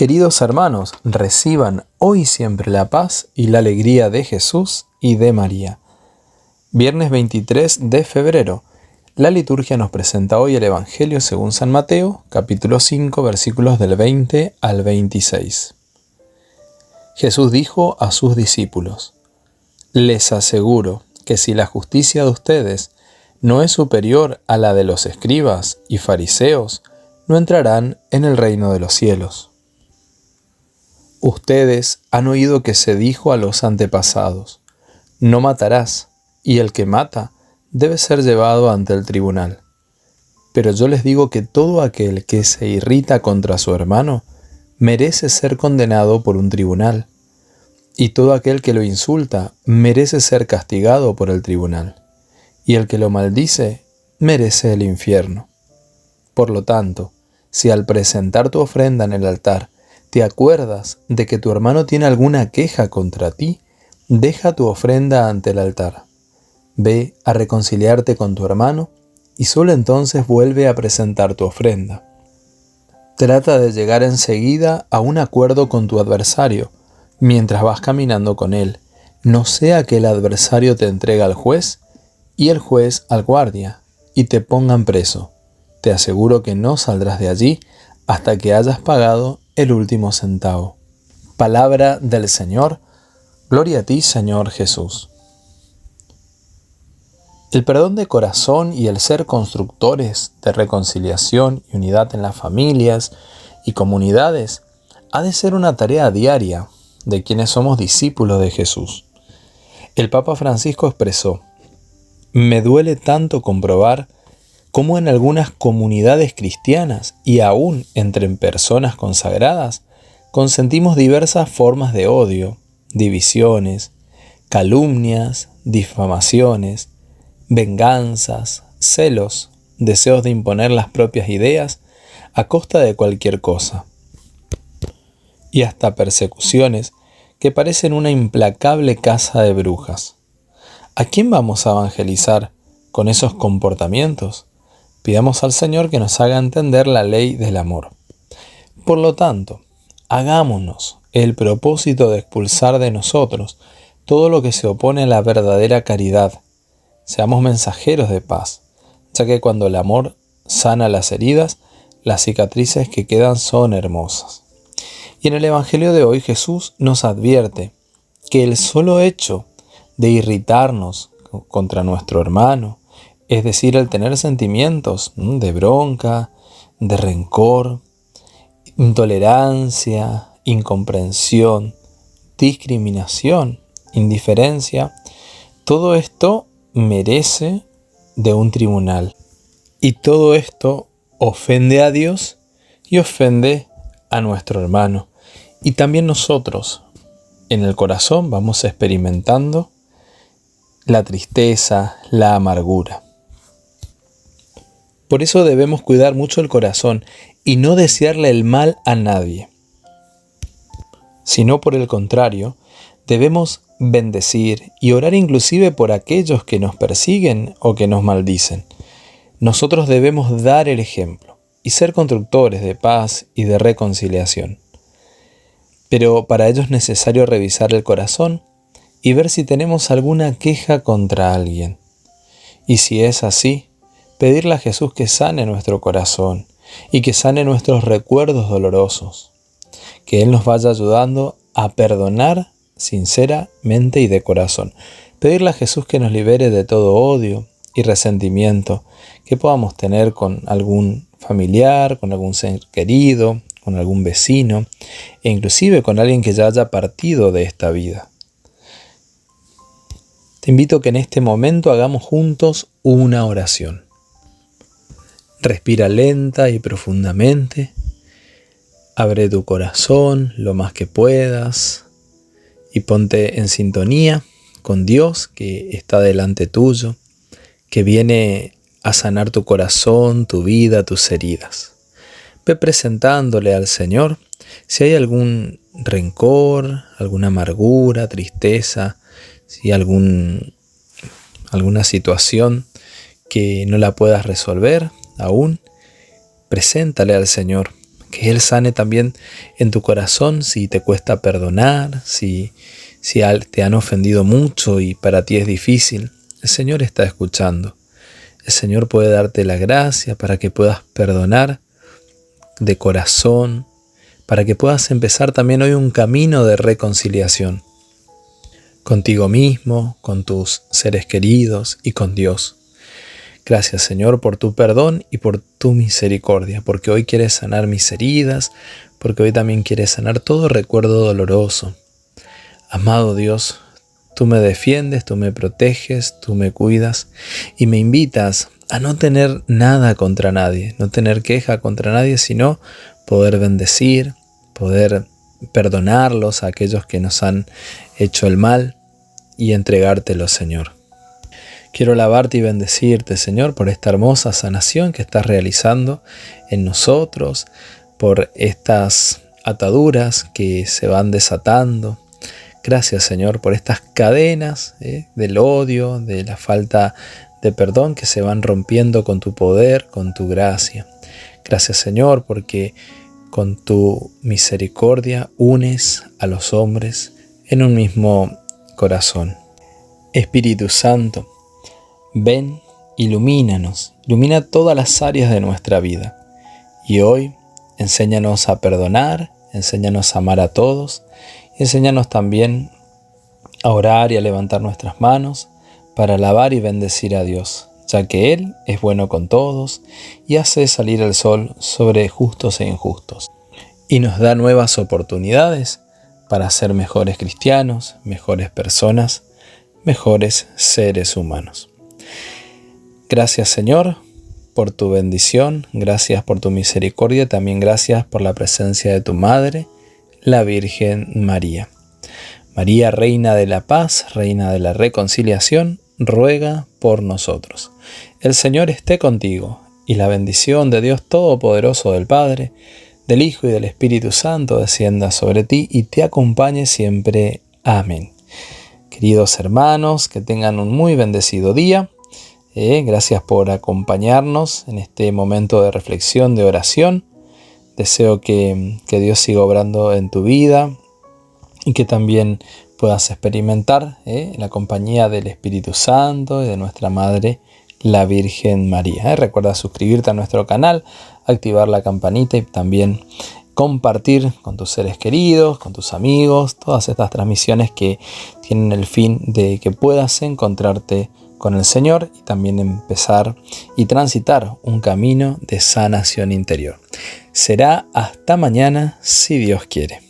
Queridos hermanos, reciban hoy siempre la paz y la alegría de Jesús y de María. Viernes 23 de febrero. La liturgia nos presenta hoy el Evangelio según San Mateo, capítulo 5, versículos del 20 al 26. Jesús dijo a sus discípulos, Les aseguro que si la justicia de ustedes no es superior a la de los escribas y fariseos, no entrarán en el reino de los cielos. Ustedes han oído que se dijo a los antepasados, no matarás, y el que mata debe ser llevado ante el tribunal. Pero yo les digo que todo aquel que se irrita contra su hermano merece ser condenado por un tribunal, y todo aquel que lo insulta merece ser castigado por el tribunal, y el que lo maldice merece el infierno. Por lo tanto, si al presentar tu ofrenda en el altar te acuerdas de que tu hermano tiene alguna queja contra ti, deja tu ofrenda ante el altar. Ve a reconciliarte con tu hermano y solo entonces vuelve a presentar tu ofrenda. Trata de llegar enseguida a un acuerdo con tu adversario mientras vas caminando con él, no sea que el adversario te entregue al juez y el juez al guardia y te pongan preso. Te aseguro que no saldrás de allí hasta que hayas pagado el último centavo. Palabra del Señor. Gloria a ti, Señor Jesús. El perdón de corazón y el ser constructores de reconciliación y unidad en las familias y comunidades ha de ser una tarea diaria de quienes somos discípulos de Jesús. El Papa Francisco expresó, me duele tanto comprobar cómo en algunas comunidades cristianas y aún entre personas consagradas consentimos diversas formas de odio, divisiones, calumnias, difamaciones, venganzas, celos, deseos de imponer las propias ideas a costa de cualquier cosa, y hasta persecuciones que parecen una implacable caza de brujas. ¿A quién vamos a evangelizar con esos comportamientos? Pidamos al Señor que nos haga entender la ley del amor. Por lo tanto, hagámonos el propósito de expulsar de nosotros todo lo que se opone a la verdadera caridad. Seamos mensajeros de paz, ya que cuando el amor sana las heridas, las cicatrices que quedan son hermosas. Y en el Evangelio de hoy Jesús nos advierte que el solo hecho de irritarnos contra nuestro hermano, es decir, el tener sentimientos de bronca, de rencor, intolerancia, incomprensión, discriminación, indiferencia, todo esto merece de un tribunal. Y todo esto ofende a Dios y ofende a nuestro hermano. Y también nosotros en el corazón vamos experimentando la tristeza, la amargura. Por eso debemos cuidar mucho el corazón y no desearle el mal a nadie. Sino por el contrario, debemos bendecir y orar inclusive por aquellos que nos persiguen o que nos maldicen. Nosotros debemos dar el ejemplo y ser constructores de paz y de reconciliación. Pero para ello es necesario revisar el corazón y ver si tenemos alguna queja contra alguien. Y si es así, pedirle a Jesús que sane nuestro corazón y que sane nuestros recuerdos dolorosos, que Él nos vaya ayudando a perdonar sinceramente y de corazón. Pedirle a Jesús que nos libere de todo odio y resentimiento que podamos tener con algún familiar, con algún ser querido, con algún vecino e inclusive con alguien que ya haya partido de esta vida. Te invito a que en este momento hagamos juntos una oración. Respira lenta y profundamente. Abre tu corazón lo más que puedas y ponte en sintonía con Dios que está delante tuyo, que viene a sanar tu corazón, tu vida, tus heridas. Ve presentándole al Señor si hay algún rencor, alguna amargura, tristeza, si algún, alguna situación que no la puedas resolver, aún, preséntale al Señor Que Él sane también en tu corazón si te cuesta perdonar, si, si te han ofendido mucho y para ti es difícil. El Señor está escuchando. El Señor puede darte la gracia para que puedas perdonar de corazón, para que puedas empezar también hoy un camino de reconciliación contigo mismo, con tus seres queridos y con Dios. Gracias Señor por tu perdón y por tu misericordia, porque hoy quieres sanar mis heridas, porque hoy también quieres sanar todo recuerdo doloroso. Amado Dios, tú me defiendes, tú me proteges, tú me cuidas y me invitas a no tener nada contra nadie, no tener queja contra nadie, sino poder bendecir, poder perdonarlos a aquellos que nos han hecho el mal y entregártelo, Señor. Quiero alabarte y bendecirte, Señor, por esta hermosa sanación que estás realizando en nosotros, por estas ataduras que se van desatando. Gracias, Señor, por estas cadenas eh, del odio, de la falta de perdón que se van rompiendo con tu poder, con tu gracia. Gracias, Señor, porque con tu misericordia unes a los hombres en un mismo corazón. Espíritu Santo, Ven, ilumínanos, ilumina todas las áreas de nuestra vida. Y hoy, enséñanos a perdonar, enséñanos a amar a todos, enséñanos también a orar y a levantar nuestras manos para alabar y bendecir a Dios, ya que Él es bueno con todos y hace salir el sol sobre justos e injustos. Y nos da nuevas oportunidades para ser mejores cristianos, mejores personas, mejores seres humanos. Gracias Señor por tu bendición, gracias por tu misericordia, también gracias por la presencia de tu Madre, la Virgen María. María, Reina de la Paz, Reina de la Reconciliación, ruega por nosotros. El Señor esté contigo, y la bendición de Dios Todopoderoso del Padre, del Hijo y del Espíritu Santo descienda sobre ti y te acompañe siempre. Amén. Queridos hermanos, que tengan un muy bendecido día eh, gracias por acompañarnos en este momento de reflexión, de oración. Deseo que, Dios siga obrando en tu vida y que también puedas experimentar eh, la compañía del Espíritu Santo y de nuestra Madre, la Virgen María. Eh, recuerda suscribirte a nuestro canal, activar la campanita y también compartir con tus seres queridos, con tus amigos, todas estas transmisiones que tienen el fin de que puedas encontrarte con el Señor y también empezar y transitar un camino de sanación interior. Será hasta mañana si Dios quiere.